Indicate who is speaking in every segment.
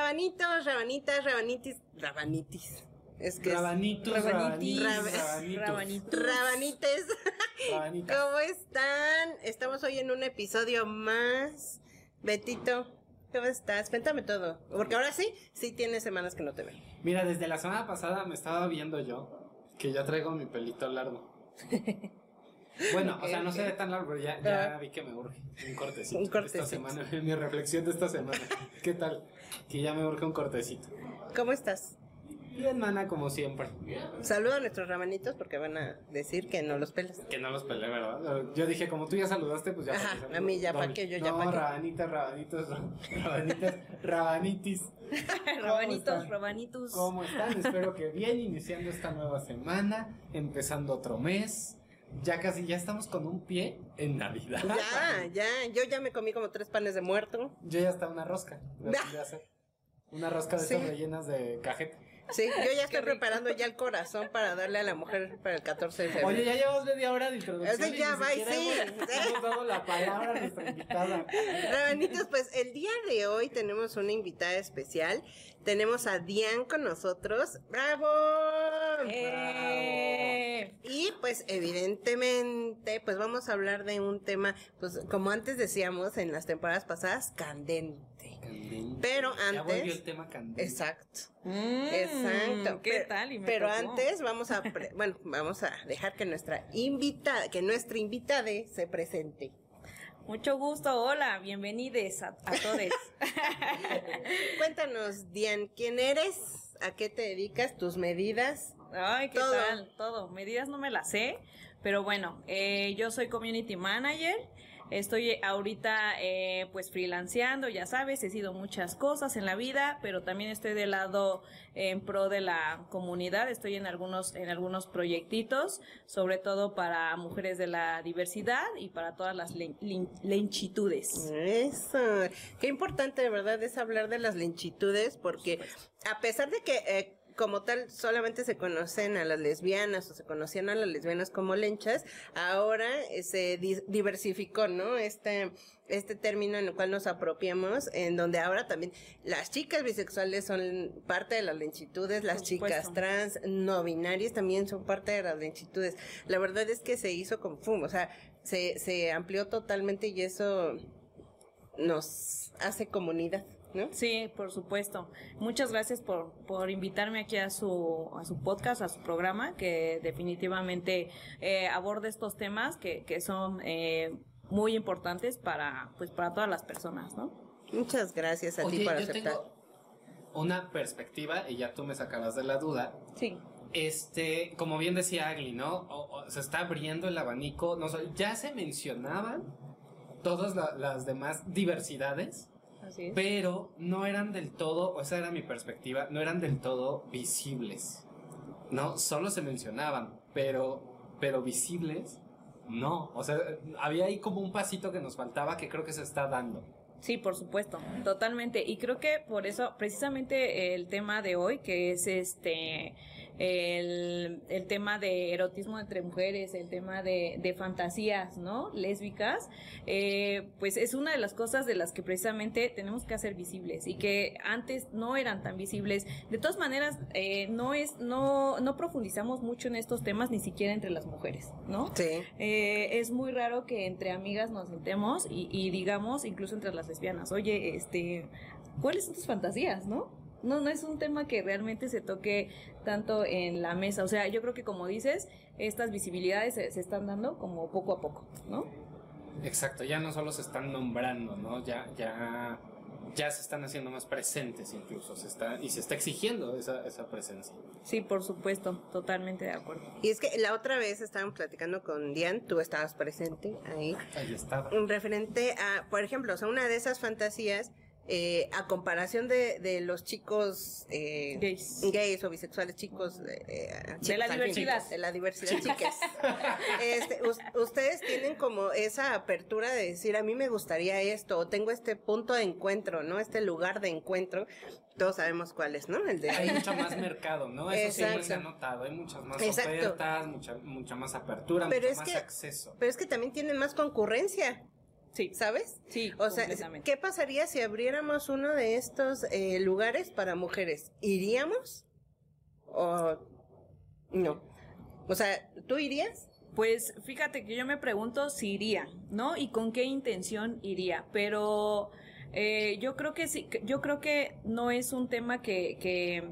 Speaker 1: Rabanitos, rabanitas, rabanitis, rabanitis. Es que es-
Speaker 2: Rabanitos,
Speaker 3: Rabanitis.
Speaker 2: rabanitos,
Speaker 1: Rab-
Speaker 2: rabanitos.
Speaker 1: rabanites.
Speaker 2: Rabanitas.
Speaker 1: ¿Cómo están? Estamos hoy en un episodio más. Betito, ¿cómo estás? Cuéntame todo. Porque ahora sí, sí tienes semanas que no te veo.
Speaker 2: Mira, desde la semana pasada me estaba viendo yo que ya traigo mi pelito largo. Bueno, o sea, no se ve tan largo, pero ya, ya
Speaker 1: Ah.
Speaker 2: vi que me urge un cortecito.
Speaker 1: Un cortecito.
Speaker 2: Esta semana, mi reflexión de esta semana. ¿Qué tal? Que ya me urge un cortecito.
Speaker 1: ¿Cómo estás?
Speaker 2: Bien, mana, como siempre.
Speaker 1: Saluda a nuestros rabanitos porque van a decir que no los pelas.
Speaker 2: Que no los peleé, ¿verdad? Yo dije, como tú ya saludaste, pues ya.
Speaker 1: Ajá,
Speaker 2: que
Speaker 1: a mí ya pa' qué, yo ya
Speaker 2: no,
Speaker 1: pa'
Speaker 2: rabanitas, rabanitos, ra- rabanitas, rabanitis. ¿Cómo
Speaker 3: Rabanitos, rabanitos.
Speaker 2: ¿Cómo están? Espero que bien, iniciando esta nueva semana, empezando otro mes. Ya casi, ya estamos con un pie en Navidad.
Speaker 1: Ya, ya, yo ya me comí como tres panes de muerto.
Speaker 2: Yo ya estaba una rosca. hacer. Una rosca de
Speaker 1: Sí.
Speaker 2: estas rellenas de cajeta.
Speaker 1: Sí, yo ya estoy preparando ya el corazón para darle a la mujer para el 14 de febrero.
Speaker 2: Oye, ya llevamos media hora de introducción.
Speaker 1: Ese ya va, sí.
Speaker 2: Hemos, hemos dado la palabra a nuestra invitada.
Speaker 1: Rabanitos, pues el día de hoy tenemos una invitada especial. Tenemos a Dian con nosotros. ¡Bravo!
Speaker 3: ¡Eh!
Speaker 1: Y pues evidentemente, pues vamos a hablar de un tema, pues como antes decíamos en las temporadas pasadas, candente.
Speaker 2: Candente.
Speaker 1: Pero
Speaker 2: Ya volvió el
Speaker 1: antes...
Speaker 2: tema candente.
Speaker 1: Exacto.
Speaker 3: Mm,
Speaker 1: Exacto.
Speaker 3: ¿Qué
Speaker 1: Pero-
Speaker 3: tal? Y me
Speaker 1: pero
Speaker 3: tocó.
Speaker 1: antes vamos a, pre- bueno, vamos a dejar que nuestra invitada, que nuestra invitada se presente.
Speaker 3: Mucho gusto, hola, bienvenidos a, a todos.
Speaker 1: Cuéntanos, Dian, ¿quién eres? ¿A qué te dedicas? ¿Tus medidas?
Speaker 3: Ay, ¿qué
Speaker 1: Todo.
Speaker 3: tal? Todo. Medidas no me las sé, pero bueno, eh, yo soy community manager. Estoy ahorita eh, pues freelanceando, ya sabes, he sido muchas cosas en la vida, pero también estoy del lado en pro de la comunidad. Estoy en algunos en algunos proyectitos, sobre todo para mujeres de la diversidad y para todas las len- lenchitudes.
Speaker 1: Eso. Qué importante, de verdad, es hablar de las lenchitudes, porque a pesar de que eh, como tal solamente se conocen a las lesbianas o se conocían a las lesbianas como lenchas, ahora eh, se di- diversificó, ¿no? Este, este término en el cual nos apropiamos, en donde ahora también las chicas bisexuales son parte de las lenchitudes, las chicas trans, no binarias también son parte de las lenchitudes. La verdad es que se hizo con fum, o sea, se, se amplió totalmente y eso nos hace comunidad, ¿no?
Speaker 3: Sí, por supuesto. Muchas gracias por, por invitarme aquí a su, a su podcast, a su programa, que definitivamente eh, aborda estos temas que, que son eh, muy importantes para, pues, para todas las personas, ¿no?
Speaker 1: Muchas gracias a ti por
Speaker 2: yo
Speaker 1: aceptar.
Speaker 2: tengo una perspectiva y ya tú me sacarás de la duda.
Speaker 3: Sí.
Speaker 2: Este, como bien decía Agli, ¿no? O- o se está abriendo el abanico. No, sé, ya se mencionaban todas la- las demás diversidades,
Speaker 3: Así es.
Speaker 2: pero no eran del todo, o esa era mi perspectiva, no eran del todo visibles. No, solo se mencionaban, pero, pero visibles, no. O sea, había ahí como un pasito que nos faltaba que creo que se está dando.
Speaker 3: Sí, por supuesto, totalmente. Y creo que por eso, precisamente el tema de hoy, que es este, el, el tema de erotismo entre mujeres, el tema de, de fantasías, ¿no? Lésbicas, eh, pues es una de las cosas de las que precisamente tenemos que hacer visibles y que antes no eran tan visibles. De todas maneras, eh, no es, no, no profundizamos mucho en estos temas ni siquiera entre las mujeres, ¿no?
Speaker 1: Sí.
Speaker 3: Eh, es muy raro que entre amigas nos sentemos y, y digamos, incluso entre las lesbianas, oye, este, ¿cuáles son tus fantasías, no? No, no es un tema que realmente se toque tanto en la mesa. O sea, yo creo que como dices, estas visibilidades se, se están dando como poco a poco, ¿no?
Speaker 2: Exacto, ya no solo se están nombrando, ¿no? Ya, ya, ya se están haciendo más presentes incluso, se está, y se está exigiendo esa, esa presencia.
Speaker 3: Sí, por supuesto, totalmente de acuerdo.
Speaker 1: Y es que la otra vez estaban platicando con Dian, tú estabas presente ahí,
Speaker 2: Ahí estaba.
Speaker 1: un referente a, por ejemplo, o sea, una de esas fantasías, eh, a comparación de, de los chicos eh,
Speaker 3: Gays.
Speaker 1: gays o bisexuales, chicos eh, chicos,
Speaker 3: la
Speaker 1: fin,
Speaker 3: diversidad.
Speaker 1: de la diversidad, chicas. Este, us- ustedes tienen como esa apertura de decir, a mí me gustaría esto, o tengo este punto de encuentro, ¿no? Este lugar de encuentro. Todos sabemos cuál es, ¿no? El de
Speaker 2: Hay mucho más mercado, ¿no? Eso siempre se ha
Speaker 1: Exacto.
Speaker 2: notado. Hay muchas más
Speaker 1: Exacto.
Speaker 2: ofertas, mucha, mucha más apertura,
Speaker 1: Pero
Speaker 2: mucho
Speaker 1: es
Speaker 2: más
Speaker 1: que-
Speaker 2: acceso.
Speaker 1: Pero es que también tienen más concurrencia.
Speaker 3: Sí.
Speaker 1: ¿Sabes?
Speaker 3: Sí,
Speaker 1: O sea. ¿qué pasaría si abriéramos uno de estos eh, lugares para mujeres? ¿Iríamos? ¿O no? O sea, ¿tú irías?
Speaker 3: Pues fíjate que yo me pregunto si iría, ¿no? Y con qué intención iría. Pero eh, yo creo que sí, yo creo que no es un tema que, que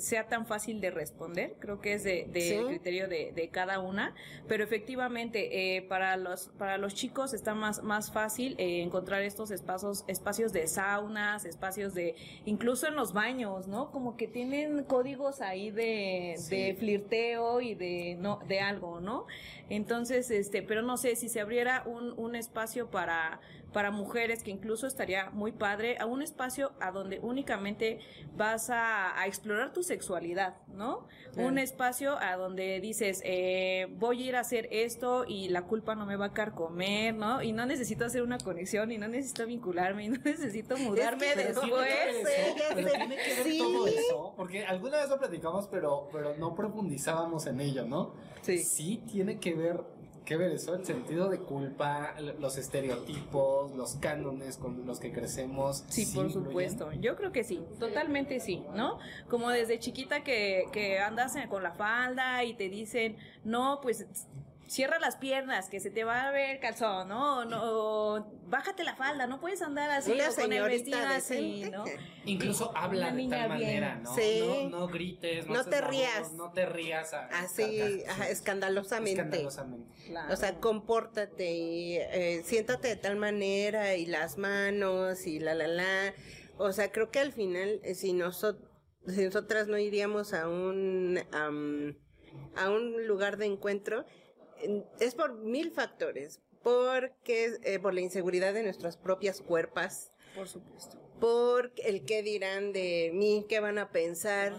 Speaker 3: sea tan fácil de responder. Creo que es de, de
Speaker 1: Sí.
Speaker 3: criterio de, de cada una. Pero efectivamente, eh, para los, para los chicos está más, más fácil eh, encontrar estos espacios, espacios de saunas, espacios de, incluso en los baños, ¿no? Como que tienen códigos ahí de,
Speaker 2: Sí.
Speaker 3: de flirteo y de no de algo, ¿no? Entonces, este, pero no sé si se abriera un, un espacio para para mujeres que incluso estaría muy padre a un espacio a donde únicamente vas a, a explorar tu sexualidad, ¿no?
Speaker 1: Claro.
Speaker 3: Un espacio a donde dices eh, voy a ir a hacer esto y la culpa no me va a carcomer, ¿no? Y no necesito hacer una conexión y no necesito vincularme y no necesito mudarme
Speaker 1: Es que
Speaker 2: Pero
Speaker 3: después.
Speaker 2: tiene que ver
Speaker 1: sé,
Speaker 2: eso,
Speaker 1: ya
Speaker 2: pero
Speaker 1: sé.
Speaker 2: tiene que ver
Speaker 1: Sí.
Speaker 2: todo eso, porque alguna vez lo platicamos, pero, pero no profundizábamos en ello, ¿no?
Speaker 3: Sí.
Speaker 2: tiene que ver, que ver eso, el sentido de culpa, los estereotipos, los cánones con los que crecemos.
Speaker 3: Sí, por supuesto. Yo creo que sí, totalmente sí, ¿no? Como desde chiquita que, que andas con la falda y te dicen, no, pues cierra las piernas, que se te va a ver calzón, ¿no? no o, bájate la falda, no puedes andar así
Speaker 1: Una
Speaker 3: o con el vestido así. ¿no?
Speaker 2: Incluso habla
Speaker 3: Una
Speaker 2: de
Speaker 3: niña
Speaker 2: tal
Speaker 3: bien.
Speaker 2: manera, ¿no?
Speaker 1: Sí.
Speaker 2: No, no grites, no,
Speaker 1: No te rías.
Speaker 2: No te rías. a-
Speaker 1: Así, ajá, escandalosamente.
Speaker 2: Escandalosamente.
Speaker 3: Claro.
Speaker 1: O sea, compórtate y eh, siéntate de tal manera y las manos y la la la. O sea, creo que al final, eh, si, nosotros si nosotras no iríamos a un, a un lugar de encuentro, es por mil factores. Porque eh, por la inseguridad de nuestras propias cuerpas,
Speaker 3: por supuesto.
Speaker 1: por el qué dirán de mí, qué van a pensar,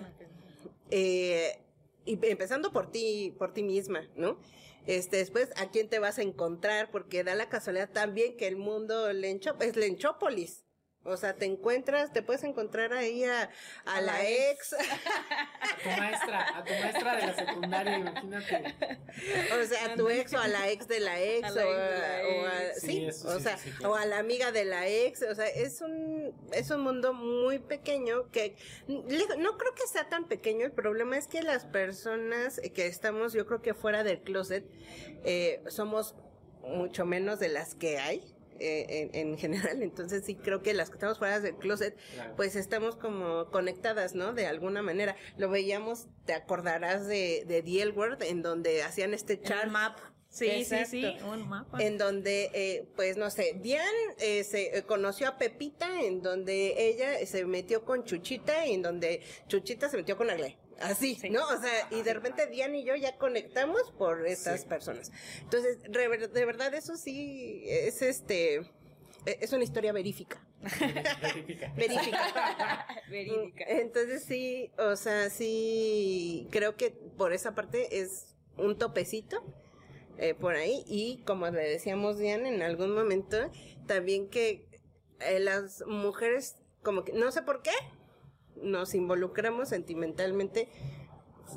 Speaker 1: eh, y empezando por ti, por ti misma, ¿no? Este, después, ¿a quién te vas a encontrar? Porque da la casualidad también que el mundo lencho, es lenchópolis. O sea, te encuentras, te puedes encontrar ahí a, a
Speaker 3: A
Speaker 1: la
Speaker 3: la
Speaker 1: ex,
Speaker 2: A tu maestra, a tu maestra de la secundaria, imagínate.
Speaker 1: o sea, a tu ex o a la ex de la ex, o, a, sí, o sea,
Speaker 2: sí, sí, claro.
Speaker 1: o a la amiga de la ex, o sea, es un, es un mundo muy pequeño que le- no creo que sea tan pequeño, el problema es que las personas que estamos, yo creo que fuera del closet, eh, somos mucho menos de las que hay. Eh, en, en general, entonces sí creo que las que estamos fuera del closet,
Speaker 2: Claro.
Speaker 1: pues estamos como conectadas, ¿no? De alguna manera. Lo veíamos, te acordarás de, de The L Word, en donde hacían este chart
Speaker 3: Un map. Sí,
Speaker 1: Exacto.
Speaker 3: sí, sí, un mapa.
Speaker 1: en donde, eh, pues no sé, Diane eh, se eh, conoció a Pepita, en donde ella se metió con Chuchita y en donde Chuchita se metió con Agle. Así,
Speaker 3: Sí.
Speaker 1: ¿no? O sea, y de repente Diane y yo ya conectamos por estas
Speaker 2: Sí.
Speaker 1: personas. Entonces, de verdad, eso sí es este, eh, es una historia verífica.
Speaker 2: Verifica.
Speaker 1: Verífica.
Speaker 3: Verídica.
Speaker 1: Entonces sí, o sea, sí, creo que por esa parte es un topecito eh, por ahí y como le decíamos Diane en algún momento, también que eh, las mujeres, como que, no sé por qué, nos involucramos sentimentalmente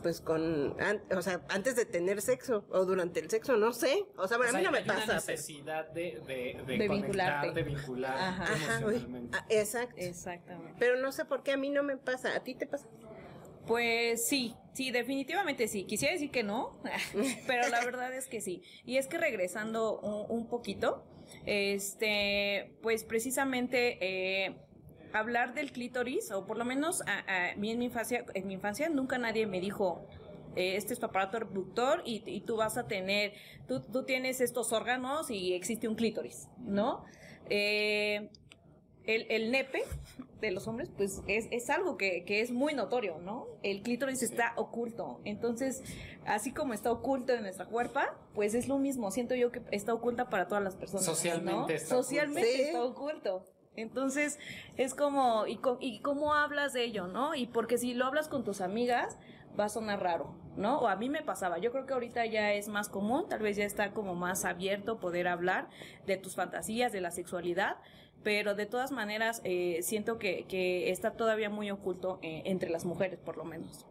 Speaker 1: pues con, an- o sea, antes de tener sexo o durante el sexo, no sé, o sea, bueno,
Speaker 2: O sea,
Speaker 1: a mí no me
Speaker 2: hay una
Speaker 1: pasa.
Speaker 2: necesidad de, de, de,
Speaker 3: De
Speaker 2: conectar,
Speaker 3: vincularte.
Speaker 2: de vincular
Speaker 3: Ajá.
Speaker 2: Emocionalmente.
Speaker 1: Ah, exacto.
Speaker 3: Exactamente.
Speaker 1: Pero no sé por qué a mí no me pasa, ¿a ti te pasa?
Speaker 3: Pues sí, sí, definitivamente sí. Quisiera decir que no, pero la verdad es que sí. Y es que regresando un, un poquito, este, pues precisamente eh, hablar del clítoris, o por lo menos a, a mí en mi infancia, en mi infancia nunca nadie me dijo. eh, Este es tu aparato reproductor y, y tú vas a tener, tú, tú tienes estos órganos y existe un clítoris, ¿no? Eh, el, el nepe de los hombres, pues es, es algo que, que es muy notorio, ¿no? El clítoris está oculto. Entonces, así como está oculto en nuestra cuerpa, pues es lo mismo. Siento yo que está oculta para todas las personas.
Speaker 2: Socialmente
Speaker 3: ¿no?
Speaker 2: está
Speaker 3: Socialmente
Speaker 1: oculto.
Speaker 3: Está oculto. Entonces, es como, y, y cómo hablas de ello, ¿no? Y porque si lo hablas con tus amigas, va a sonar raro, ¿no? O a mí me pasaba. Yo creo que ahorita ya es más común, tal vez ya está como más abierto poder hablar de tus fantasías, de la sexualidad, pero de todas maneras eh, siento que, que está todavía muy oculto eh, entre las mujeres, por lo menos.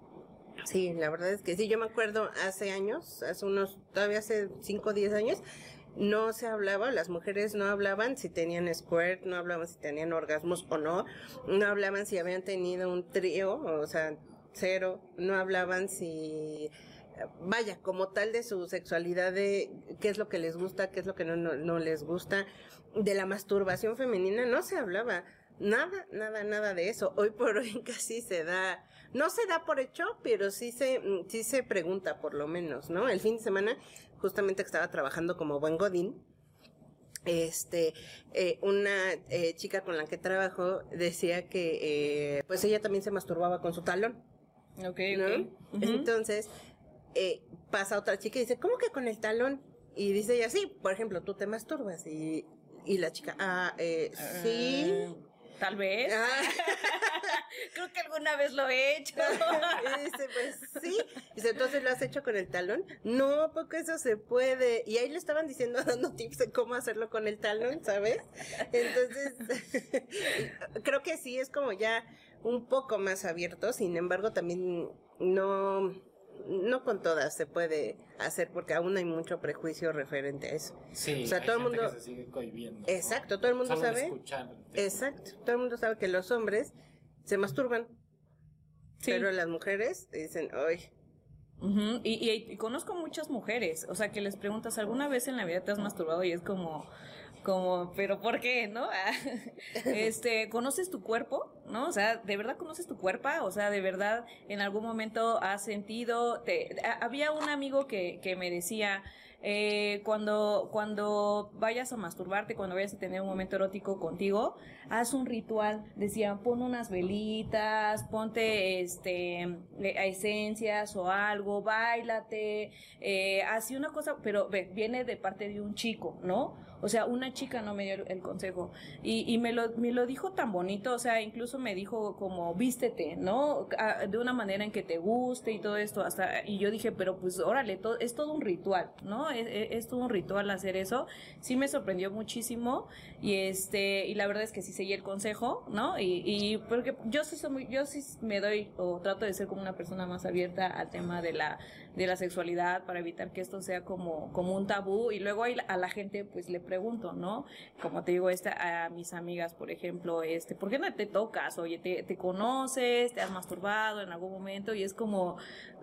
Speaker 1: Sí, la verdad es que sí, yo me acuerdo hace años, hace unos, todavía hace 5 o 10 años, no se hablaba, las mujeres no hablaban si tenían squirt, no hablaban si tenían orgasmos o no, no hablaban si habían tenido un trío, o sea, cero, no hablaban si vaya, como tal de su sexualidad, de qué es lo que les gusta, qué es lo que no, no, no les gusta, de la masturbación femenina, no se hablaba. Nada, nada, nada de eso. Hoy por hoy casi se da, no se da por hecho, pero sí se, mm, sí se pregunta por lo menos, ¿no? El fin de semana, justamente que estaba trabajando como buen godín, este, eh, una eh, chica con la que trabajo decía que, eh, pues ella también se masturbaba con su talón.
Speaker 3: Ok,
Speaker 1: ¿no?
Speaker 3: ok. Ujú.
Speaker 1: Entonces, eh, pasa otra chica y dice, ¿cómo que con el talón? Y dice ella, sí, por ejemplo, tú te masturbas. Y, y la chica, ah, eh, sí.
Speaker 3: Tal vez.
Speaker 1: Ah.
Speaker 3: Creo que alguna vez lo he hecho.
Speaker 1: Y dice, pues sí. Dice, entonces lo has hecho con el talón. No, porque eso se puede. Y ahí le estaban diciendo, dando tips de cómo hacerlo con el talón, ¿sabes? Entonces, creo que sí es como ya un poco más abierto. Sin embargo, también no, no con todas se puede hacer porque aún hay mucho prejuicio referente a eso.
Speaker 2: Sí,
Speaker 1: O sea,
Speaker 2: hay
Speaker 1: todo el
Speaker 2: gente
Speaker 1: mundo-
Speaker 2: que se sigue cohibiendo, ¿no?
Speaker 1: Exacto, todo el mundo
Speaker 2: Solo
Speaker 1: sabe. Exacto, todo el mundo sabe que los hombres se masturban,
Speaker 3: Sí.
Speaker 1: pero las mujeres dicen, ay,
Speaker 3: y, y- y conozco muchas mujeres, o sea, que les preguntas, ¿alguna vez en la vida te has masturbado? Y es como, como, ¿pero por qué, no? este, ¿conoces tu cuerpo? ¿No? O sea, ¿de verdad conoces tu cuerpo? O sea, ¿de verdad en algún momento has sentido? Te, había un amigo que, que me decía, eh, cuando, cuando vayas a masturbarte, cuando vayas a tener un momento erótico contigo, haz un ritual. Decían, pon unas velitas, ponte este eh, esencias o algo, bailate, eh, así una cosa, pero viene de parte de un chico, ¿no? O sea, una chica no me dio el, consejo. Y, y me, lo, me lo dijo tan bonito, o sea, incluso me dijo como, vístete, ¿no? Ah, De una manera en que te guste y todo esto. hasta Y yo dije, pero pues órale, to- es todo un ritual, ¿no? Es, es- es todo un ritual hacer eso. Sí me sorprendió muchísimo y este y la verdad es que sí seguí el consejo, ¿no? Y, y porque yo sí soy muy, yo sí me doy o trato de ser como una persona más abierta al tema de la de la sexualidad para evitar que esto sea como como un tabú y luego a la gente pues le pregunto, ¿no? Como te digo esta a mis amigas, por ejemplo, este, ¿por qué no te tocas? Oye, te, te conoces, te has masturbado en algún momento y es como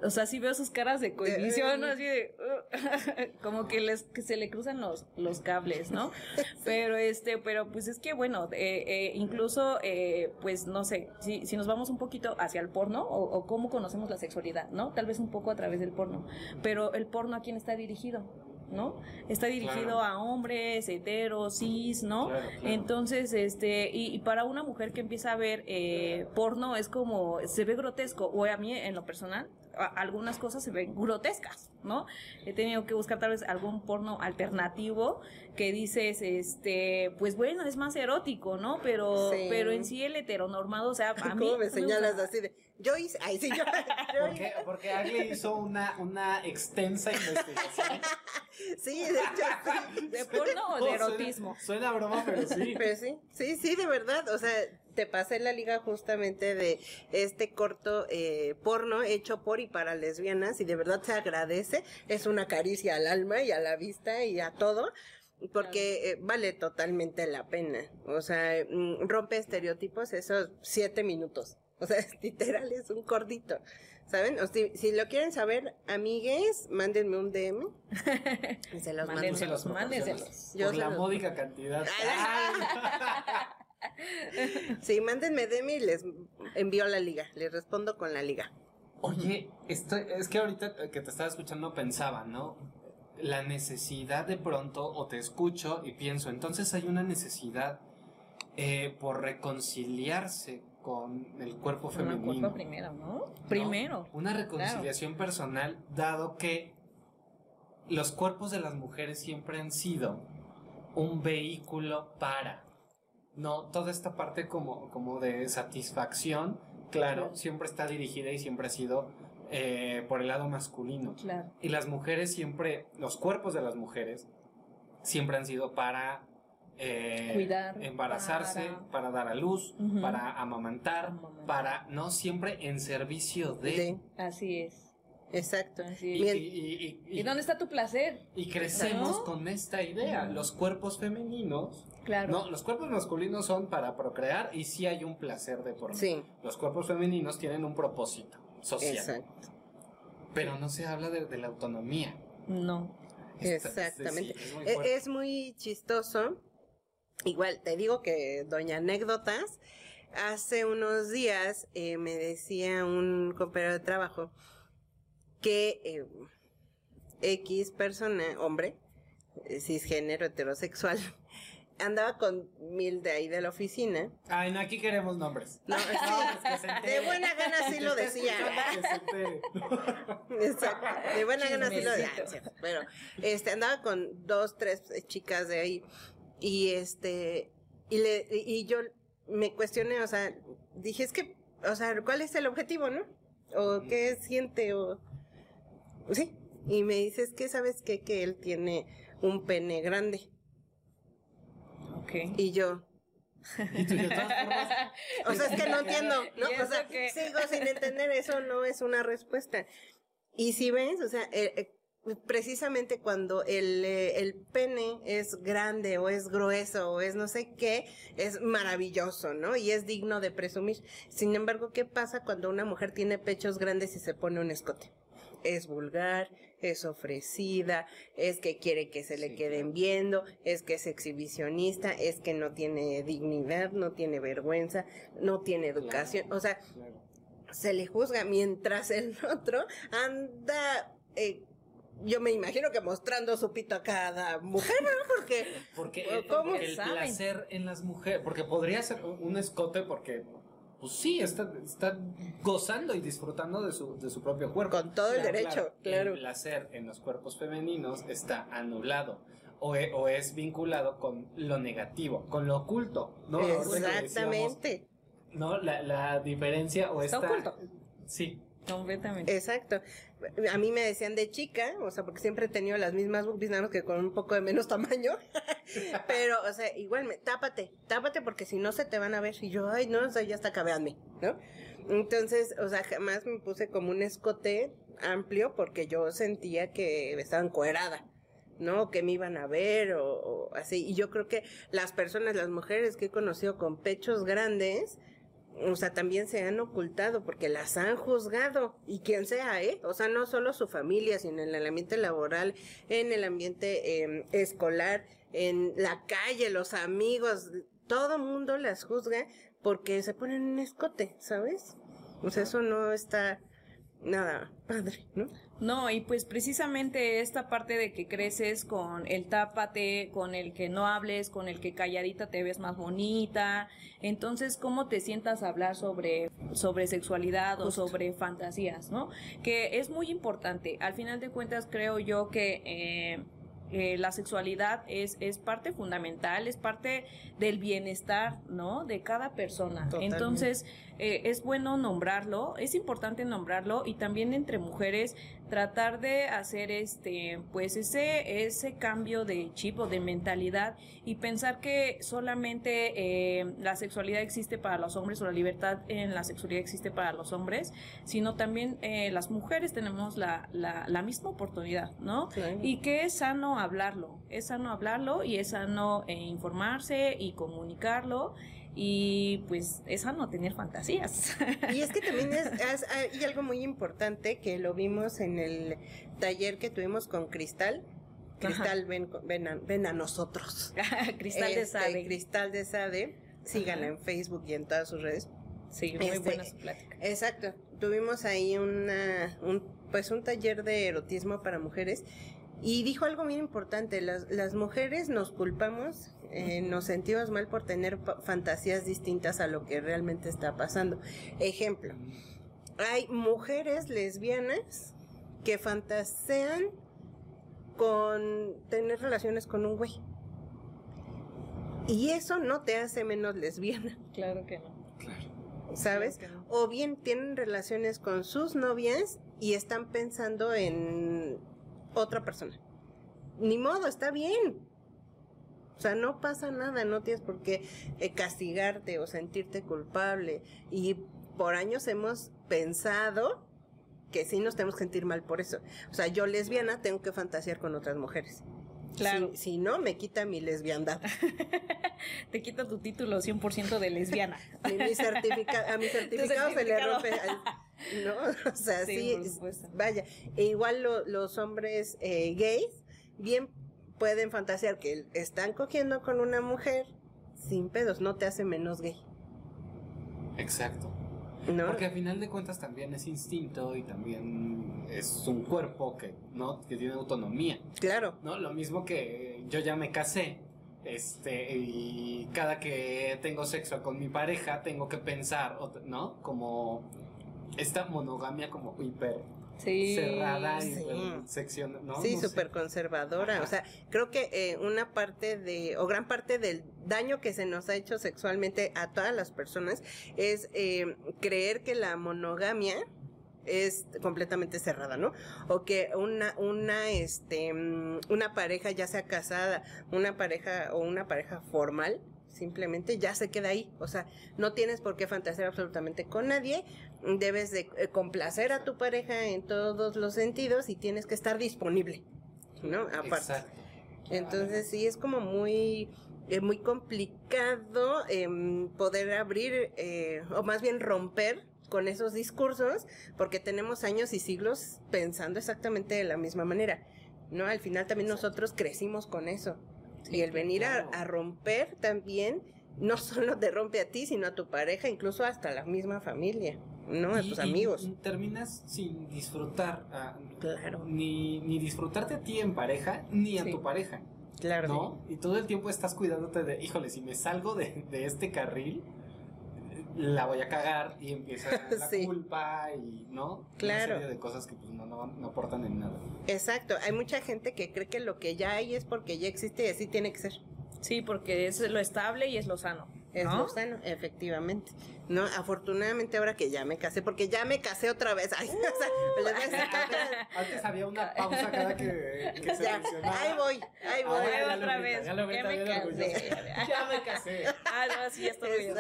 Speaker 3: o sea, sí veo sus caras de cohibición, ¿no? así de uh, como que les que se le cruzan los los cables, ¿no? Pero este, pero pues es que bueno, eh, eh, incluso eh, pues no sé, si, si nos vamos un poquito hacia el porno o, o cómo conocemos la sexualidad, ¿no? Tal vez un poco a través del porno, pero el porno a quién está dirigido, ¿no? Está dirigido
Speaker 2: Claro.
Speaker 3: a hombres, heteros, cis, ¿no?
Speaker 2: Claro, claro.
Speaker 3: Entonces, este, y, y para una mujer que empieza a ver eh, porno es como, se ve grotesco, o a mí en lo personal, a- algunas cosas se ven grotescas, ¿no? He tenido que buscar tal vez algún porno alternativo que dices, este, pues bueno, es más erótico, ¿no? Pero,
Speaker 1: Sí.
Speaker 3: pero en sí el heteronormado, o sea, a mí
Speaker 1: ¿cómo me señalas así de, yo hice, ay sí, yo, yo
Speaker 2: Porque, porque Agli hizo una, una extensa investigación.
Speaker 1: sí, de hecho, sí.
Speaker 3: ¿De porno o de
Speaker 2: Suena-
Speaker 3: erotismo?
Speaker 2: Suena, broma, pero sí.
Speaker 1: Pero sí, sí, sí, de verdad, o sea, te pasé la liga justamente de este corto eh, porno hecho por y para lesbianas y de verdad se agradece, es una caricia al alma y a la vista y a todo. Porque eh, vale totalmente la pena. O sea, mm, rompe estereotipos esos siete minutos. O sea, es literal, es un cordito. ¿Saben? O si, si lo quieren saber, amigues, mándenme un DM. Y se los mando.
Speaker 2: Tú se los
Speaker 3: Mándenselos, mándenselos.
Speaker 2: Por la
Speaker 1: los-
Speaker 2: módica cantidad.
Speaker 1: Sí, mándenme DM y les envío la liga. Les respondo con la liga.
Speaker 2: Oye, esto, es que ahorita que te estaba escuchando pensaba, ¿no? La necesidad de pronto, o te escucho y pienso, entonces hay una necesidad eh, por reconciliarse con el cuerpo
Speaker 3: Con el
Speaker 2: femenino.
Speaker 3: cuerpo primero, ¿no?
Speaker 2: ¿no?
Speaker 3: Primero.
Speaker 2: Una reconciliación personal, dado que los cuerpos de las mujeres siempre han sido un vehículo para, ¿no? Toda esta parte como, como de satisfacción, claro,
Speaker 3: Claro.
Speaker 2: siempre está dirigida y siempre ha sido eh, por el lado masculino.
Speaker 3: Claro.
Speaker 2: Y las mujeres siempre, los cuerpos de las mujeres siempre han sido para eh,
Speaker 3: Cuidar,
Speaker 2: embarazarse,
Speaker 3: para-
Speaker 2: para, dar a luz, para amamantar,
Speaker 3: Amamantar.
Speaker 2: para, no siempre en servicio de...
Speaker 1: De-
Speaker 3: Así es.
Speaker 1: Exacto.
Speaker 3: Así
Speaker 2: Y,
Speaker 3: es.
Speaker 2: Y- y-
Speaker 3: ¿Y dónde está tu placer?
Speaker 2: y crecemos
Speaker 3: ¿No?
Speaker 2: con esta idea. Los cuerpos femeninos.
Speaker 3: Claro.
Speaker 2: No, los cuerpos masculinos son para procrear y sí hay un placer de por.
Speaker 1: Sí.
Speaker 2: Los cuerpos femeninos tienen un propósito social.
Speaker 1: Exacto.
Speaker 2: Pero no se habla de, de la autonomía.
Speaker 3: No.
Speaker 2: Esta-
Speaker 1: Exactamente.
Speaker 2: sí, es muy
Speaker 1: E-. Es muy chistoso. Igual, te digo que Doña Anécdotas, hace unos días eh, me decía un compañero de trabajo que eh, X persona, hombre, eh, cisgénero, heterosexual, andaba con mil de ahí de la oficina.
Speaker 2: Ay, no, aquí queremos nombres.
Speaker 1: No,
Speaker 2: pues que se
Speaker 1: de
Speaker 2: entere.
Speaker 1: buena gana sí
Speaker 2: Que
Speaker 1: lo decía.
Speaker 2: que.
Speaker 1: Exacto. De buena gana sí lo
Speaker 3: Chismecito.
Speaker 1: decía. Pero, este, andaba con dos, tres chicas de ahí. Y este, y le, y yo me cuestioné, o sea, dije, es que, o sea, ¿cuál es el objetivo, no? O qué siente, o, sí. Y me dice, es que, ¿sabes qué? Que él tiene un pene grande.
Speaker 3: Ok.
Speaker 1: Y yo,
Speaker 2: Y tú, de todas formas,
Speaker 1: O sea, es que no entiendo, ¿no?
Speaker 3: ¿Y
Speaker 1: O sea, sigo sin entender, eso no es una respuesta. Y si ves, o sea, eh, eh, precisamente cuando el, eh, el pene es grande o es grueso o es no sé qué, es maravilloso, ¿no? Y es digno de presumir. Sin embargo, ¿qué pasa cuando una mujer tiene pechos grandes y se pone un escote? Es vulgar, es ofrecida, es que quiere que se le
Speaker 2: Sí,
Speaker 1: queden viendo, es que es exhibicionista, es que no tiene dignidad, no tiene vergüenza, no tiene educación. O sea,
Speaker 2: claro.
Speaker 1: se le juzga mientras el otro anda, eh, yo me imagino que mostrando su pito a cada mujer, ¿no? Porque,
Speaker 2: Porque
Speaker 1: ¿Cómo?
Speaker 2: el, placer en las mujeres, porque podría ser un escote porque, pues sí, está, está gozando y disfrutando de su, de su propio cuerpo.
Speaker 1: Con todo el derecho, claro.
Speaker 2: El placer en los cuerpos femeninos está anulado. O, e- o es vinculado con lo negativo, con lo oculto, ¿no? Decíamos,
Speaker 1: exactamente,
Speaker 2: ¿No? La, la diferencia o
Speaker 3: Está
Speaker 2: esta...
Speaker 3: oculto.
Speaker 2: Sí.
Speaker 3: Completamente.
Speaker 1: exacto. A mí me decían de chica, o sea, porque siempre he tenido las mismas boobies, nada más que con un poco de menos tamaño. Pero, o sea, igual, me, tápate, tápate porque si no se te van a ver. Y yo, ay, no, o sea, ya está cabeando, ¿no? Entonces, o sea, jamás me puse como un escote amplio porque yo sentía que estaba encuerada. ¿no? Que me iban a ver o así. Y yo creo que las personas, las mujeres que he conocido con pechos grandes, o sea, también se han ocultado porque las han juzgado. Y quien sea, ¿eh? O sea, no solo su familia, sino en el ambiente laboral, en el ambiente eh, escolar, en la calle, los amigos, todo mundo las juzga porque se ponen un escote, ¿sabes? O sea, eso no está nada padre, ¿no?
Speaker 3: No, y pues precisamente esta parte de que creces con el tápate, con el que no hables, con el que calladita te ves más bonita. Entonces, ¿cómo te sientas a hablar sobre, sobre sexualidad o sobre fantasías, no? Que es muy importante. Al final de cuentas, creo yo que eh, eh, la sexualidad es, es parte fundamental, es parte del bienestar, ¿no? De cada persona.
Speaker 1: Totalmente.
Speaker 3: Entonces, eh, es bueno nombrarlo, es importante nombrarlo y también entre mujeres tratar de hacer este pues ese ese cambio de chip o de mentalidad y pensar que solamente eh, la sexualidad existe para los hombres o la libertad en la sexualidad existe para los hombres sino también eh, las mujeres tenemos la, la, la misma oportunidad no
Speaker 1: Claro.
Speaker 3: y que es sano hablarlo es sano hablarlo y es sano eh, informarse y comunicarlo y pues es sano tener fantasías
Speaker 1: Y es que también es, es- hay algo muy importante que lo vimos en el taller que tuvimos con Cristal. Cristal, ven, con- ven, a, ven a nosotros.
Speaker 3: Cristal de
Speaker 1: Este,
Speaker 3: Sade.
Speaker 1: Cristal de Sade. Síganla en Facebook y en todas sus redes.
Speaker 3: Sí, muy
Speaker 1: Este,
Speaker 3: buena su plática.
Speaker 1: Exacto. Tuvimos ahí una, un, pues un taller de erotismo para mujeres y dijo algo muy importante. Las, las mujeres nos culpamos, eh, nos sentimos mal por tener fantasías distintas a lo que realmente está pasando. Ejemplo, hay mujeres lesbianas que fantasean con tener relaciones con un güey. Y eso no te hace menos lesbiana.
Speaker 3: Claro que no.
Speaker 1: ¿sabes?
Speaker 3: Claro no.
Speaker 1: O bien tienen relaciones con sus novias y están pensando en otra persona. Ni modo, está bien. O sea, no pasa nada, no tienes por qué eh, castigarte o sentirte culpable. Y por años hemos pensado que sí nos tenemos que sentir mal por eso. O sea, yo lesbiana tengo que fantasear con otras mujeres.
Speaker 3: Claro.
Speaker 1: Si, si no, me quita mi lesbiandad.
Speaker 3: Te quita tu título 100% de lesbiana.
Speaker 1: Mi- mi certifica- a mi certificado se le rompe. ¿No? O sea,
Speaker 3: Sí,
Speaker 1: sí.
Speaker 3: por supuesto.
Speaker 1: vaya. E igual lo- los hombres eh, gays bien pueden fantasear que están cogiendo con una mujer sin pedos. No te hace menos gay.
Speaker 2: Exacto.
Speaker 1: ¿No?
Speaker 2: Porque al final de cuentas también es instinto y también es un cuerpo que, ¿no? que tiene autonomía.
Speaker 1: Claro.
Speaker 2: ¿no? Lo mismo que yo ya me casé, este, y cada que tengo sexo con mi pareja tengo que pensar, ¿no? Como esta monogamia como hiper
Speaker 3: Sí.
Speaker 2: cerrada,
Speaker 1: sí.
Speaker 2: hiper sección, ¿no?
Speaker 1: Sí,
Speaker 2: No
Speaker 1: súper conservadora.
Speaker 2: Ajá.
Speaker 1: O sea, creo que eh, una parte de, o gran parte del daño que se nos ha hecho sexualmente a todas las personas es eh, creer que la monogamia es completamente cerrada, ¿no? O que una, una, este, mm, una pareja ya sea casada, una pareja o una pareja formal, simplemente ya se queda ahí. O sea, no tienes por qué fantasear absolutamente con nadie, debes de eh, complacer a tu pareja en todos los sentidos y tienes que estar disponible, ¿no? Aparte.
Speaker 2: Exacto.
Speaker 1: Entonces sí es como muy eh, muy complicado em, poder abrir eh, o más bien romper con esos discursos porque tenemos años y siglos pensando exactamente de la misma manera. No, al final también nosotros crecimos con eso. Y el venir a,
Speaker 2: claro.
Speaker 1: a romper también no solo te rompe a ti, sino a tu pareja, incluso hasta la misma familia, ¿no? A
Speaker 2: Y-
Speaker 1: tus amigos.
Speaker 2: y terminas sin disfrutar, ah,
Speaker 1: Claro.
Speaker 2: ni, ni disfrutarte a ti en pareja, ni a
Speaker 3: Sí.
Speaker 2: tu pareja.
Speaker 1: Claro.
Speaker 2: ¿no? Y todo el tiempo estás cuidándote de, híjole, si me salgo de, de este carril, la voy a cagar y empieza la
Speaker 1: Sí.
Speaker 2: culpa y, ¿no?
Speaker 1: Claro.
Speaker 2: Una serie de cosas que pues no, no, no aportan en nada.
Speaker 1: Exacto. Hay mucha gente que cree que lo que ya hay es porque ya existe y así tiene que ser.
Speaker 3: Sí, porque es lo estable y es lo sano.
Speaker 1: Es
Speaker 3: ¿no?
Speaker 1: lo sano, efectivamente. No, afortunadamente ahora que ya me casé, porque ya me casé otra vez. Ay, o sea,
Speaker 2: Antes había una pausa cada que, que se
Speaker 1: ya,
Speaker 2: mencionaba.
Speaker 1: ahí voy, ahí voy.
Speaker 2: Ya
Speaker 3: otra vez.
Speaker 2: ya
Speaker 3: Ya me casé.
Speaker 2: Ya me casé.
Speaker 3: Ah, no, sí, ya estoy.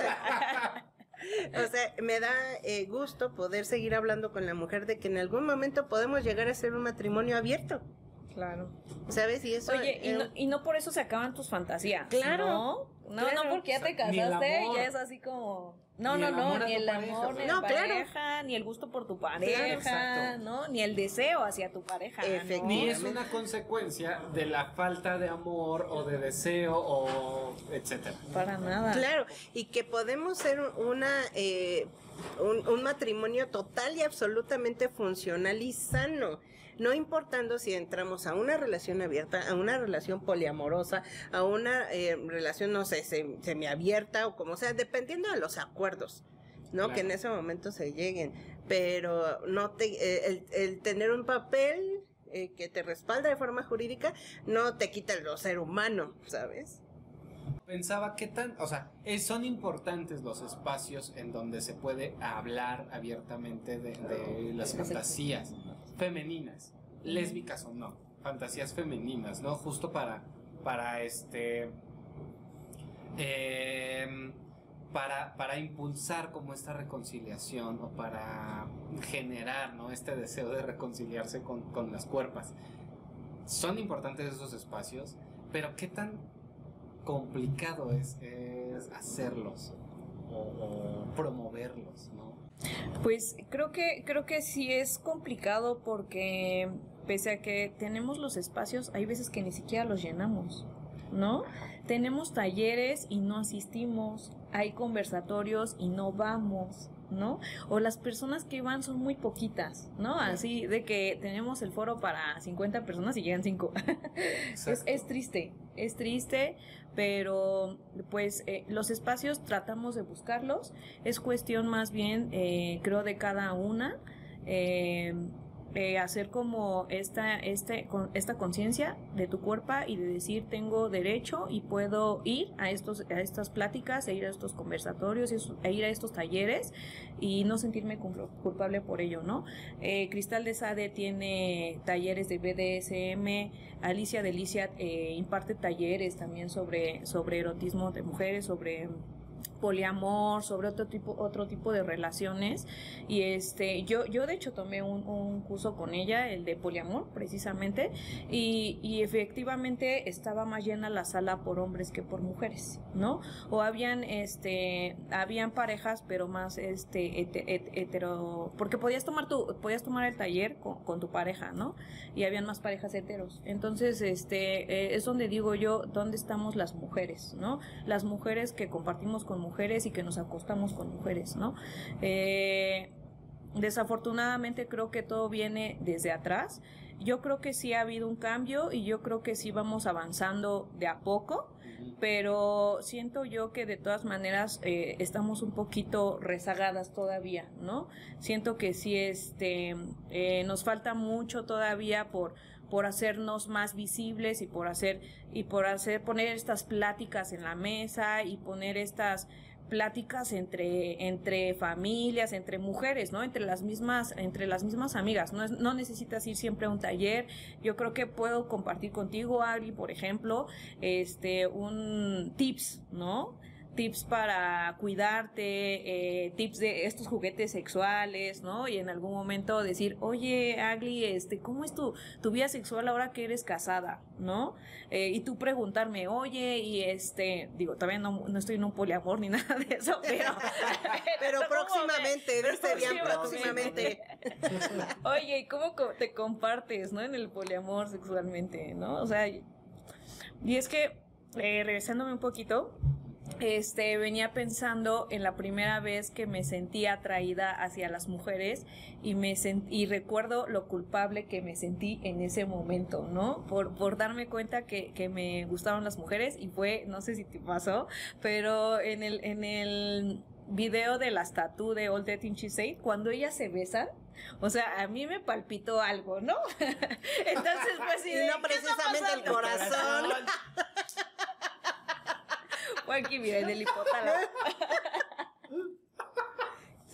Speaker 1: O sea, me da eh, gusto poder seguir hablando con la mujer de que en algún momento podemos llegar a ser un matrimonio abierto.
Speaker 3: Claro.
Speaker 1: ¿Sabes? Y eso.
Speaker 3: Oye, y no, y no por eso se acaban tus fantasías.
Speaker 1: Claro,
Speaker 3: No, no,
Speaker 1: claro.
Speaker 3: no porque ya te
Speaker 2: ni el
Speaker 3: casaste,
Speaker 2: amor.
Speaker 3: ya es así como. No,
Speaker 2: Ni
Speaker 3: no,
Speaker 2: el
Speaker 3: no,
Speaker 2: amor
Speaker 3: ni el amor la
Speaker 1: No, claro.
Speaker 3: pareja, ni el gusto por tu pareja,
Speaker 2: exacto.
Speaker 3: ¿no? Ni el deseo hacia tu pareja. ¿no?
Speaker 1: Efectivamente.
Speaker 2: Ni es una consecuencia de la falta de amor o de deseo o etcétera.
Speaker 3: Para nada.
Speaker 1: Claro, y que podemos ser una eh, un, un matrimonio total y absolutamente funcional y sano. No importando si entramos a una relación abierta, a una relación poliamorosa, a una eh, relación, no sé, sem- semiabierta o como sea, dependiendo de los acuerdos, ¿no?
Speaker 2: Claro.
Speaker 1: Que en ese momento se lleguen. Pero no te, eh, el, el tener un papel eh, que te respalda de forma jurídica no te quita lo ser humano, ¿sabes?
Speaker 2: Pensaba que tan, o sea, eh, son importantes los espacios en donde se puede hablar abiertamente de, de las fantasías femeninas, lésbicas o no, fantasías femeninas, ¿no? Justo para, para este, em, para, para impulsar como esta reconciliación o para generar, ¿no? Este deseo de reconciliarse con, con las cuerpas. Son importantes esos espacios, pero ¿qué tan complicado es, hacerlos o, o promoverlos, ¿no?
Speaker 3: Pues creo que, creo que sí es complicado porque pese a que tenemos los espacios, hay veces que ni siquiera los llenamos, ¿no? Tenemos talleres y no asistimos, hay conversatorios y no vamos, ¿no? O las personas que van son muy poquitas, ¿no? Así de que tenemos el foro para 50 personas y llegan 5. Es, triste, es triste, pero pues eh, los espacios tratamos de buscarlos. Es cuestión más bien, eh, creo, de cada una. eh, eh, hacer como esta, este, con, esta conciencia de tu cuerpo y de decir tengo derecho y puedo ir a, estos, a estas pláticas, e ir a estos conversatorios e ir a estos talleres y no sentirme cul- culpable por ello, ¿no? Eh, Cristal de Sade tiene talleres de BDSM, Alicia Delicia eh, imparte talleres también sobre, sobre erotismo de mujeres, sobre poliamor, sobre otro tipo, otro tipo de relaciones. Y este, yo, yo de hecho tomé un, curso con ella, el de poliamor, precisamente, y, efectivamente estaba más llena la sala por hombres que por mujeres, ¿no? O habían, este, habían parejas, pero más, este, hetero, porque podías tomar tu, podías tomar el taller con, con, tu pareja, ¿no? Y habían más parejas heteros. Entonces, este, eh, es donde digo yo, ¿dónde estamos las mujeres, ¿no? Las mujeres que compartimos con mujeres y que nos acostamos con mujeres, ¿no? Eh, desafortunadamente creo que todo viene desde atrás. Yo creo que sí ha habido un cambio y yo creo que sí vamos avanzando de a poco, pero siento yo que de todas maneras eh, estamos un poquito rezagadas todavía, ¿no? Siento que sí este, eh, nos falta mucho todavía por por hacernos más visibles y por hacer y por hacer poner estas pláticas en la mesa y poner estas pláticas entre entre familias, entre mujeres, ¿no? Entre las mismas entre las mismas amigas. No, no necesitas ir siempre a un taller. Yo creo que puedo compartir contigo, Ari, por ejemplo, este un tips, ¿no? Tips para cuidarte, eh, tips de estos juguetes sexuales, ¿no? Y en algún momento decir, oye, Agli, este, ¿cómo es tu, tu vida sexual ahora que eres casada, ¿no? Eh, y tú preguntarme, oye, y este, digo, todavía no, no estoy en un poliamor ni nada de eso, pero...
Speaker 1: pero próximamente, pero bien próximamente.
Speaker 3: oye, ¿y cómo te compartes, ¿no? En el poliamor sexualmente, ¿no? O sea, y es que, eh, regresándome un poquito, este, venía pensando en la primera vez que me sentí atraída hacia las mujeres y me y recuerdo lo culpable que me sentí en ese momento, ¿no? Por, por darme cuenta que, que me gustaban las mujeres y fue, no sé si te pasó, pero en el, en el video de la estatua de Old Death in cuando ellas se besan, o sea, a mí me palpitó algo, ¿no? Entonces, pues.
Speaker 1: Y no precisamente el corazón.
Speaker 3: Juanqui, mira, el del hipotálamo.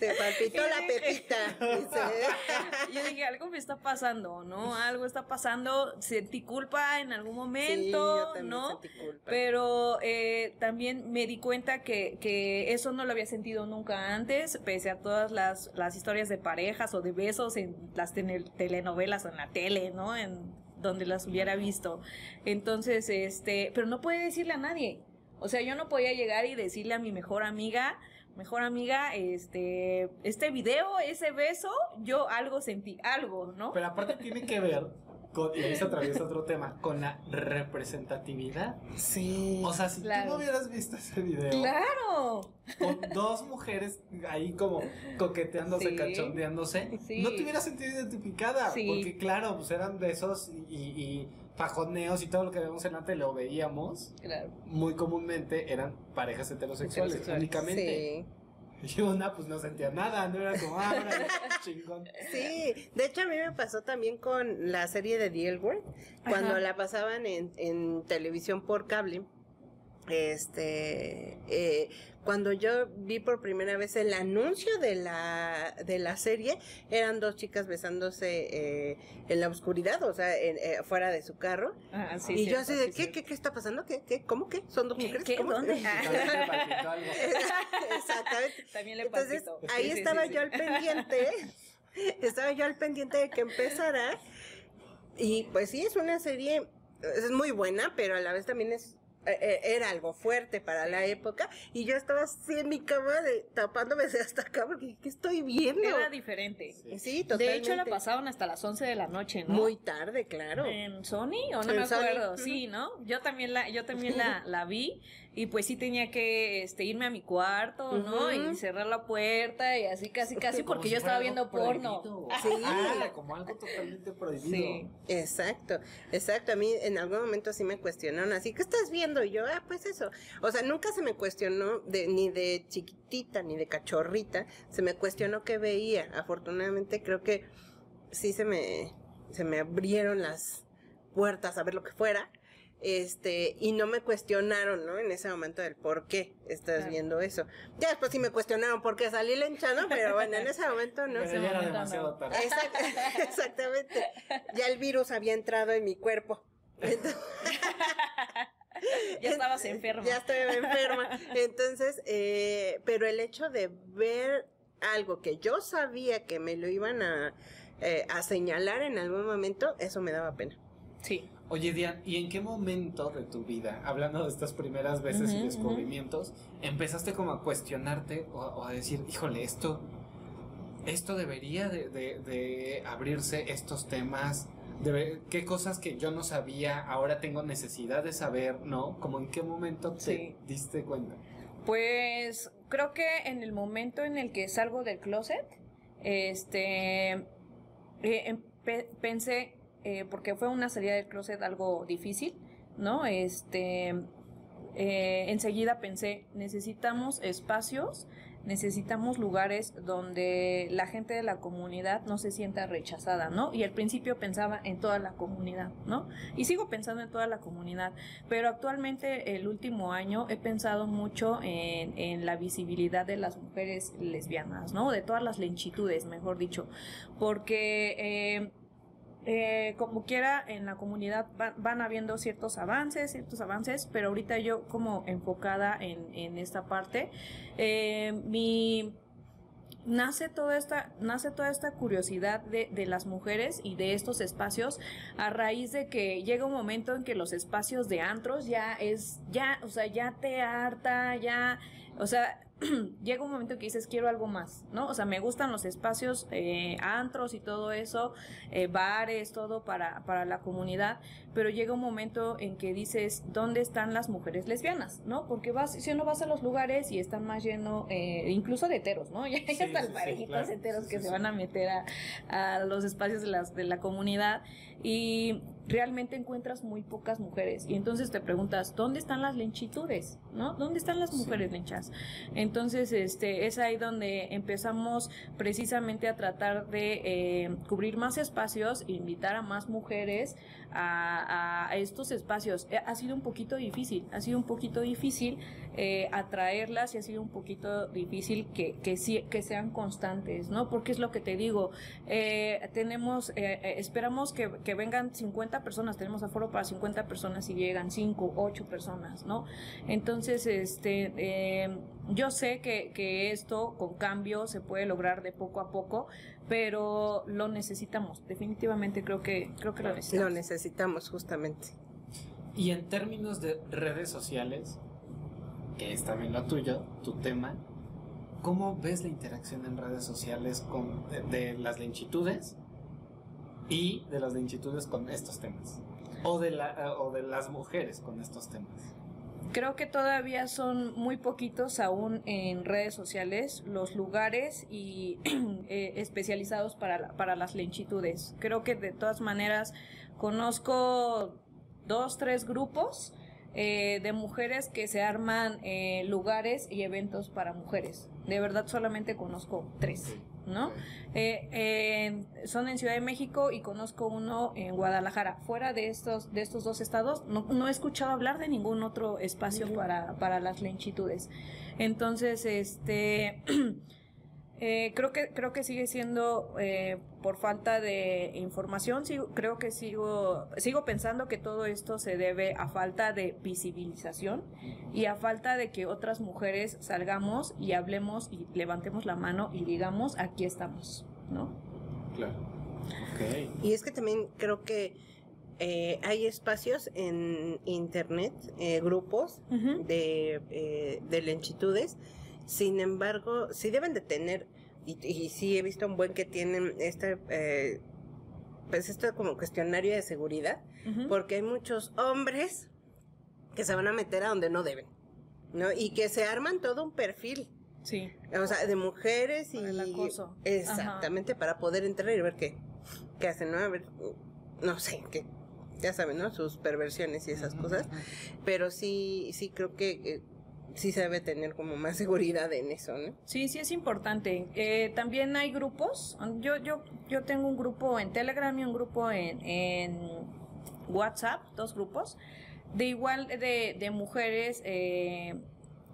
Speaker 1: Se palpitó la pepita.
Speaker 3: Yo dije, algo me está pasando, ¿no? Algo está pasando. Sentí culpa en algún momento, ¿no? Sentí culpa. Pero eh, también me di cuenta que, que eso no lo había sentido nunca antes, pese a todas las, las historias de parejas o de besos en las telenovelas o en la tele, ¿no? En donde las hubiera visto. Entonces, este, pero no puede decirle a nadie. O sea, yo no podía llegar y decirle a mi mejor amiga, mejor amiga, este, este video, ese beso, yo algo sentí, algo, ¿no?
Speaker 2: Pero aparte tiene que ver con, y ahí se atraviesa otro tema, con la representatividad.
Speaker 1: Sí.
Speaker 2: O sea, si tú no hubieras visto ese video.
Speaker 3: Claro.
Speaker 2: Con dos mujeres ahí como coqueteándose, cachondeándose, no te hubieras sentido identificada. Porque claro, pues eran besos y, y fajoneos y todo lo que vemos en la tele lo veíamos, muy comúnmente eran parejas heterosexuales, únicamente. Y una pues no sentía nada, no era como, ah, chingón.
Speaker 1: Sí, de hecho a mí me pasó también con la serie de The cuando la pasaban en, en televisión por cable este eh, cuando yo vi por primera vez el anuncio de la de la serie eran dos chicas besándose eh, en la oscuridad o sea eh, fuera de su carro. Ah, y yo así de ¿qué, qué, qué está pasando qué qué cómo qué son dos mujeres
Speaker 3: ¿Qué,
Speaker 1: ¿Cómo?
Speaker 3: dónde
Speaker 1: exactamente.
Speaker 3: También le
Speaker 1: entonces ahí estaba yo al pendiente estaba yo al pendiente de que empezara. Y pues sí es una serie es muy buena pero a la vez también es era algo fuerte para la época y yo estaba así en mi cama de, tapándome hasta acá porque ¿qué estoy viendo?
Speaker 3: Era diferente.
Speaker 1: Sí, totalmente.
Speaker 3: De hecho la pasaban hasta las 11 de la noche, ¿no?
Speaker 1: Muy tarde, claro.
Speaker 3: ¿En Sony o no me acuerdo? Sí, ¿no? Yo también la yo también la, la vi y pues sí tenía que este, irme a mi cuarto, ¿no? Y cerrar la puerta y así casi casi porque yo estaba viendo porno.
Speaker 2: Sí, ah, como algo totalmente prohibido. Sí.
Speaker 1: Exacto, exacto. A mí en algún momento sí me cuestionaron así, ¿qué estás viendo? Y yo, ah, pues eso. O sea, nunca se me cuestionó de, ni de chiquitita ni de cachorrita, se me cuestionó qué veía. Afortunadamente creo que sí se me, se me abrieron las puertas a ver lo que fuera este, y no me cuestionaron, ¿no? En ese momento del por qué estás viendo eso. Ya después sí me cuestionaron por qué salí lencha, ¿no? Pero bueno, en ese momento no.
Speaker 2: Pero ya era demasiado tarde.
Speaker 1: exactamente. Ya el virus había entrado en mi cuerpo.
Speaker 3: ya estabas enferma.
Speaker 1: Ya estoy enferma. Entonces, eh, pero el hecho de ver algo que yo sabía que me lo iban a, eh, a señalar en algún momento, eso me daba pena.
Speaker 3: Sí.
Speaker 2: Oye, Diane, ¿y en qué momento de tu vida, hablando de estas primeras veces y descubrimientos, empezaste como a cuestionarte o, o a decir, híjole, esto, esto debería de, de- de abrirse estos temas? Debe- ¿Qué cosas que yo no sabía ahora tengo necesidad de saber, no? Como en qué momento te
Speaker 3: Sí.
Speaker 2: diste cuenta?
Speaker 3: Pues creo que en el momento en el que salgo del closet, este, eh, em- pe- pensé, eh, porque fue una salida del closet algo difícil, ¿no? Este, eh, enseguida pensé, necesitamos espacios, necesitamos lugares donde la gente de la comunidad no se sienta rechazada, ¿no? Y al principio pensaba en toda la comunidad, ¿no? Y sigo pensando en toda la comunidad, pero actualmente el último año he pensado mucho en, en la visibilidad de las mujeres lesbianas, ¿no? De todas las lenchitudes, mejor dicho, porque... eh, eh, como quiera, en la comunidad van, habiendo ciertos avances, ciertos avances, pero ahorita yo como enfocada en, en esta parte, eh, mi nace toda esta, nace toda esta curiosidad de, de las mujeres y de estos espacios a raíz de que llega un momento en que los espacios de antros ya es, ya, o sea, ya te harta, ya, o sea, llega un momento que dices quiero algo más, ¿no? O sea, me gustan los espacios, eh, antros y todo eso, eh, bares, todo para, para la comunidad, pero llega un momento en que dices, ¿dónde están las mujeres lesbianas? ¿No? Porque vas, si uno vas a los lugares y están más lleno, eh, incluso de heteros, ¿no? Ya hay
Speaker 2: Sí,
Speaker 3: hasta
Speaker 2: sí, sí,
Speaker 3: parejitas
Speaker 2: claro.
Speaker 3: heteros
Speaker 2: Sí,
Speaker 3: que
Speaker 2: sí,
Speaker 3: se
Speaker 2: sí.
Speaker 3: van a meter a, a los espacios de, las, de la comunidad y realmente encuentras muy pocas mujeres. Y entonces te preguntas dónde están las lenchitudes no dónde están las
Speaker 2: Sí.
Speaker 3: mujeres lenchas entonces este es ahí donde empezamos precisamente a tratar de eh, cubrir más espacios e invitar a más mujeres a, estos espacios Eh, ha sido un poquito difícil ha sido un poquito difícil eh, atraerlas y ha sido un poquito difícil que, que, que sean constantes, ¿no? Porque es lo que te digo, eh, tenemos, eh, eh, esperamos que, que vengan 50 personas, tenemos aforo para 50 personas y llegan 5, 8 personas, ¿no? Entonces, este, eh, yo sé que, que esto con cambio se puede lograr de poco a poco, pero lo necesitamos, definitivamente creo que, creo que lo
Speaker 1: Lo
Speaker 3: necesitamos.
Speaker 1: necesitamos justamente.
Speaker 2: Y en términos de redes sociales, que es también lo tuyo, tu tema, ¿cómo ves la interacción en redes sociales con, de, de las lenchitudes y de las lenchitudes con estos temas? O de, la, o de las mujeres con estos temas.
Speaker 3: Creo que todavía son muy poquitos aún en redes sociales los lugares y eh, especializados para, la- para las lenchitudes. Creo que de todas maneras conozco dos, tres grupos eh, de mujeres que se arman eh, lugares y eventos para mujeres. De verdad solamente conozco tres, ¿no? Eh, eh, son en Ciudad de México y conozco uno en Guadalajara. Fuera de estos, de estos dos estados, no, no he escuchado hablar de ningún otro espacio para, para las lenchitudes. Entonces, este eh, creo que creo que sigue siendo eh, por falta de información. Sigo, creo que sigo sigo pensando que todo esto se debe a falta de visibilización y a falta de que otras mujeres salgamos y hablemos y levantemos la mano y digamos aquí estamos, ¿no?
Speaker 2: Claro. Ok.
Speaker 1: Y es que también creo que eh, hay espacios en internet, eh, grupos de, eh, de lenchitudes. Sin embargo, sí deben de tener, y, y sí he visto un buen que tienen este, eh, pues esto como cuestionario de seguridad, porque hay muchos hombres que se van a meter a donde no deben, ¿no? Y que se arman todo un perfil,
Speaker 3: Sí.
Speaker 1: o sea, de mujeres y...
Speaker 3: El acoso.
Speaker 1: Exactamente, para poder entrar y ver qué, qué hacen, ¿no? A ver, no sé, qué, ya saben, ¿no? Sus perversiones y esas cosas. Pero sí, sí creo que eh, sí se debe tener como más seguridad en eso, ¿no?
Speaker 3: Sí, sí es importante. Eh, también hay grupos. Yo, yo, yo tengo un grupo en Telegram y un grupo en, en WhatsApp, dos grupos, de igual de, de mujeres eh,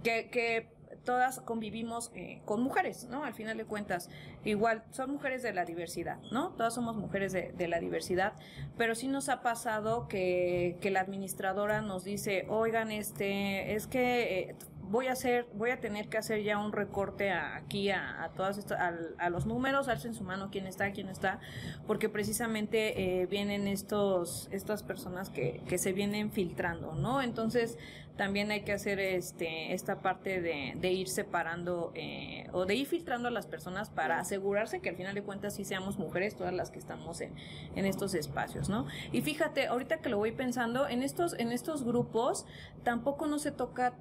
Speaker 3: que, que todas convivimos eh, con mujeres, ¿no? Al final de cuentas, igual son mujeres de la diversidad, ¿no? Todas somos mujeres de, de la diversidad, pero sí nos ha pasado que, que la administradora nos dice, oigan, este, es que eh, voy a hacer, voy a tener que hacer ya un recorte aquí a, a todas estas, a, los números, alcen su mano quién está, quién está, porque precisamente eh, vienen estos, estas personas que, que se vienen filtrando, ¿no? Entonces, también hay que hacer este esta parte de, de ir separando eh, o de ir filtrando a las personas para asegurarse que al final de cuentas sí seamos mujeres todas las que estamos en, en estos espacios, ¿no? Y fíjate, ahorita que lo voy pensando, en estos, en estos grupos tampoco no se toca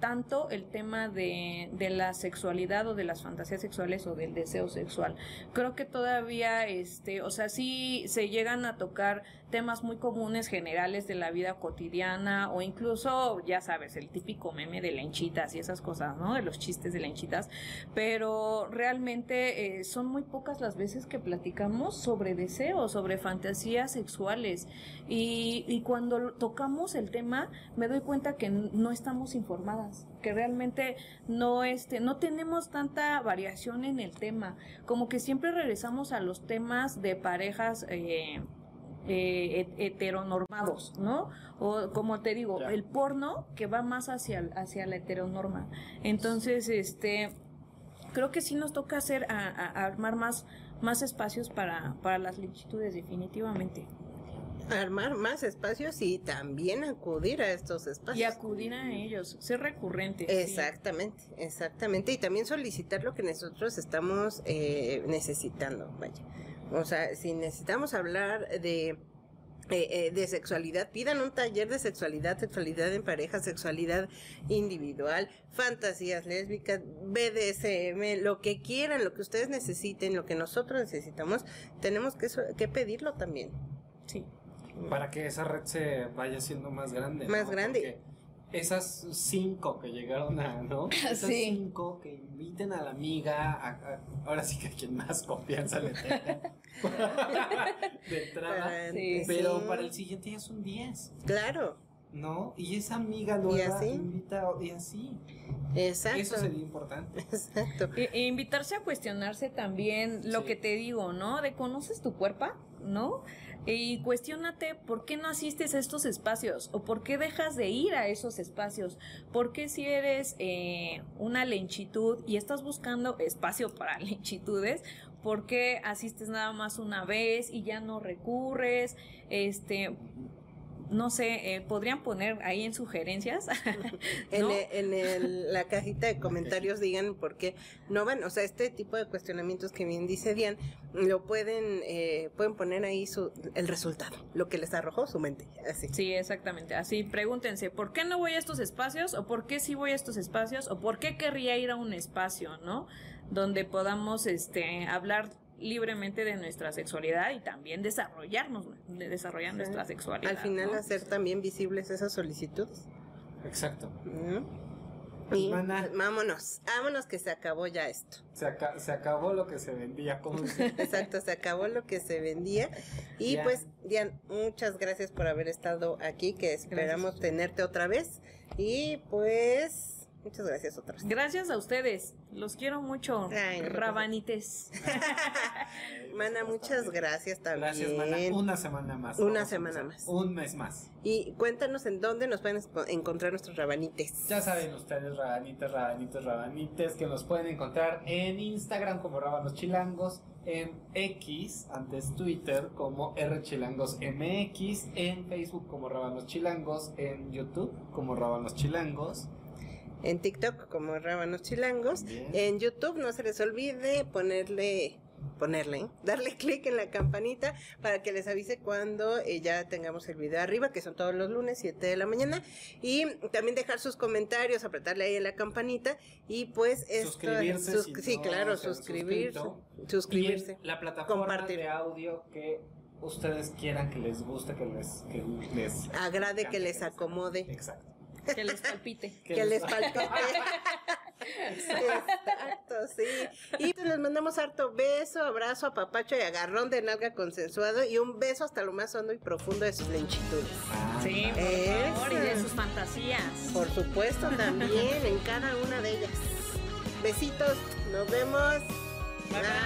Speaker 3: tanto el tema de, de, la sexualidad o de las fantasías sexuales o del deseo sexual. Creo que todavía, este, o sea, sí se llegan a tocar temas muy comunes, generales de la vida cotidiana o incluso, ya sabes, el típico meme de lenchitas y esas cosas, ¿no? De los chistes de lenchitas, pero realmente eh, son muy pocas las veces que platicamos sobre deseos, sobre fantasías sexuales. Y, y cuando tocamos el tema me doy cuenta que no estamos informadas que realmente no este no tenemos tanta variación en el tema. Como que siempre regresamos a los temas de parejas eh, eh, heteronormados, ¿no? O como te digo, ya. el porno que va más hacia, hacia la heteronorma. Entonces, este, creo que sí nos toca hacer, a, a armar más, más espacios para, para las longitudes, definitivamente
Speaker 1: armar más espacios y también acudir a estos espacios.
Speaker 3: Y acudir a ellos, ser recurrente.
Speaker 1: Exactamente, sí. exactamente. Y también solicitar lo que nosotros estamos eh, necesitando, vaya. O sea, si necesitamos hablar de... Eh, eh, de sexualidad, pidan un taller de sexualidad, sexualidad en pareja, sexualidad individual, fantasías lésbicas, BDSM, lo que quieran, lo que ustedes necesiten, lo que nosotros necesitamos, tenemos que, que pedirlo también.
Speaker 3: Sí
Speaker 2: para que esa red se vaya siendo más grande.
Speaker 1: Más
Speaker 2: ¿no?
Speaker 1: grande.
Speaker 2: Porque esas cinco que llegaron a, ¿no? Esas
Speaker 3: sí.
Speaker 2: cinco que inviten a la amiga, a, a, ahora sí que a quien más confianza le tenga. de entrada.
Speaker 1: Sí,
Speaker 2: pero
Speaker 1: sí.
Speaker 2: para el siguiente ya son diez.
Speaker 1: Claro.
Speaker 2: ¿No? Y esa amiga nueva invita y así.
Speaker 1: Exacto.
Speaker 2: Eso sería importante.
Speaker 1: Exacto.
Speaker 3: E, e invitarse a cuestionarse también lo sí. que te digo, ¿no? De conoces tu cuerpo, ¿no? Y cuestionate por qué no asistes a estos espacios o por qué dejas de ir a esos espacios. ¿Por qué si eres eh, una lenchitud y estás buscando espacio para lenchitudes, por qué asistes nada más una vez y ya no recurres? Este, no sé, eh, podrían poner ahí en sugerencias.
Speaker 1: ¿no? En, el, en el, la cajita de comentarios digan por qué no van, o sea, este tipo de cuestionamientos que bien dice Dian, lo pueden, eh, pueden poner ahí su, el resultado, lo que les arrojó su mente, así.
Speaker 3: Sí, exactamente, así pregúntense, ¿por qué no voy a estos espacios? ¿O por qué sí voy a estos espacios? ¿O por qué querría ir a un espacio, no? Donde podamos, este, hablar libremente de nuestra sexualidad y también desarrollarnos, de desarrollar sí. nuestra sexualidad.
Speaker 1: Al final
Speaker 3: ¿no?
Speaker 1: hacer también visibles esas solicitudes.
Speaker 2: Exacto.
Speaker 1: ¿No? Y Mana. vámonos, vámonos que se acabó ya esto.
Speaker 2: Se, aca se acabó lo que se vendía. como
Speaker 1: Exacto, se acabó lo que se vendía. Y pues, Dian, muchas gracias por haber estado aquí, que esperamos gracias. tenerte otra vez. Y pues... Muchas gracias otra vez.
Speaker 3: Gracias a ustedes. Los quiero mucho. Ay, Rabanites.
Speaker 1: Mana, muchas gracias también.
Speaker 2: Gracias, Mana. Una semana más.
Speaker 1: Una semana más.
Speaker 2: Un mes más.
Speaker 1: Y cuéntanos en dónde nos pueden encontrar nuestros rabanites.
Speaker 2: Ya saben ustedes, rabanites, rabanites, rabanites, que nos pueden encontrar en Instagram como Rabanos Chilangos, en X, antes Twitter, como RChilangosMX, en Facebook como Rabanos Chilangos, en YouTube como Rabanos Chilangos
Speaker 1: en TikTok como Rábanos Chilangos. Bien. En YouTube no se les olvide ponerle ponerle, ¿eh? darle clic en la campanita para que les avise cuando eh, ya tengamos el video arriba, que son todos los lunes, 7 de la mañana. Y también dejar sus comentarios, apretarle ahí en la campanita y pues esto,
Speaker 2: suscribirse.
Speaker 1: Sus,
Speaker 2: si
Speaker 1: sí,
Speaker 2: no
Speaker 1: claro, suscribirse. Suscribirse.
Speaker 2: la plataforma compartir. de audio que ustedes quieran que les guste, que les, que les
Speaker 1: agrade, que les acomode.
Speaker 2: Exacto.
Speaker 3: Que les palpite.
Speaker 1: que, que les palpite. Exacto, sí. Y les mandamos harto beso, abrazo, apapacho y agarrón de nalga consensuado y un beso hasta lo más hondo y profundo de sus lenchitudes.
Speaker 3: Sí, por favor, y de sus fantasías.
Speaker 1: Por supuesto, también en cada una de ellas. Besitos. Nos vemos.
Speaker 3: Bye, bye.